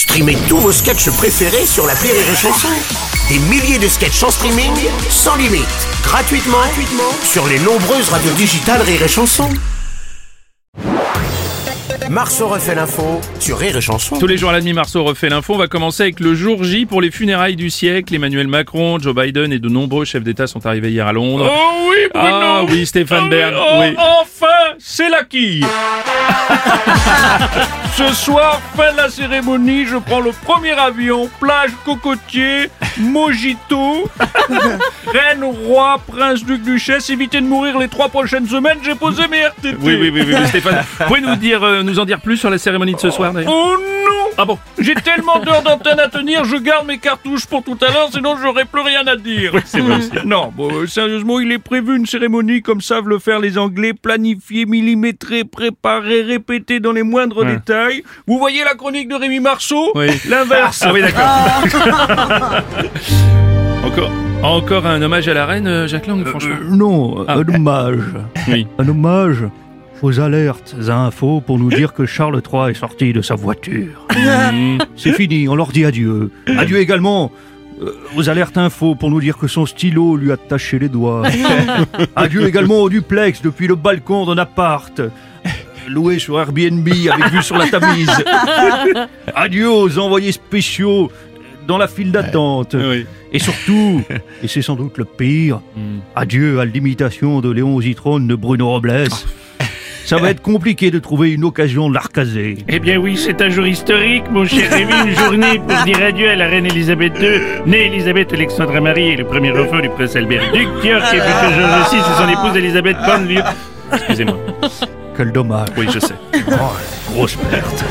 Streamez tous vos sketchs préférés sur la Rire et Chanson. Des milliers de sketchs en streaming, sans limite, gratuitement, gratuitement sur les nombreuses radios digitales Rire et Chanson. Marceau refait l'info sur Rire et Chanson. Tous les jours à la demi, Marceau refait l'info. On va commencer avec le jour J pour les funérailles du siècle. Emmanuel Macron, Joe Biden et de nombreux chefs d'État sont arrivés hier à Londres. Oh oui, Bruno Ah oui, Stéphane Ah oui, oh, oui. Enfin, c'est la quille Ce soir, fin de la cérémonie, je prends le premier avion, plage cocotier, mojito, reine, roi, prince, duc, duchesse, évitez de mourir les trois prochaines semaines, j'ai posé mes RTT. Oui, oui, oui, oui, Stéphane. Pouvez nous dire, euh, nous en dire plus sur la cérémonie de ce soir d'ailleurs Oh Ah bon J'ai tellement d'heures d'antenne à tenir, je garde mes cartouches pour tout à l'heure, sinon j'aurais plus rien à dire. c'est vrai aussi. Non, bon, euh, sérieusement, il est prévu une cérémonie comme savent le faire les Anglais, planifiée, millimétrée, préparée, répétée dans les moindres Ouais. détails. Vous voyez la chronique de Rémi Marceau? Oui. L'inverse. Ah oui, d'accord. encore, encore un hommage à la reine, euh, Jacques Lang, franchement. Non, Ah. un hommage. Oui. Un hommage aux alertes à infos pour nous dire que Charles III est sorti de sa voiture. Mmh. C'est fini, on leur dit adieu. Adieu également euh, aux alertes infos pour nous dire que son stylo lui a taché les doigts. adieu également au duplex depuis le balcon d'un appart. Loué sur Airbnb avec vue sur la Tamise. Adieu aux envoyés spéciaux dans la file d'attente. Oui. Et surtout, et c'est sans doute le pire, Mm. adieu à l'imitation de Léon Zitrone de Bruno Robles. Ça va être compliqué de trouver une occasion de l'arcaser. Eh bien oui, c'est un jour historique, mon cher Rémi, une journée pour dire adieu à la reine Elisabeth II, née Elisabeth Alexandra Marie et le premier enfant du prince Albert Duc, qui a fait futur Georges VI et son épouse Elisabeth Bonlieu. Excusez-moi. Quel dommage. Oui, je sais. Grosse perte.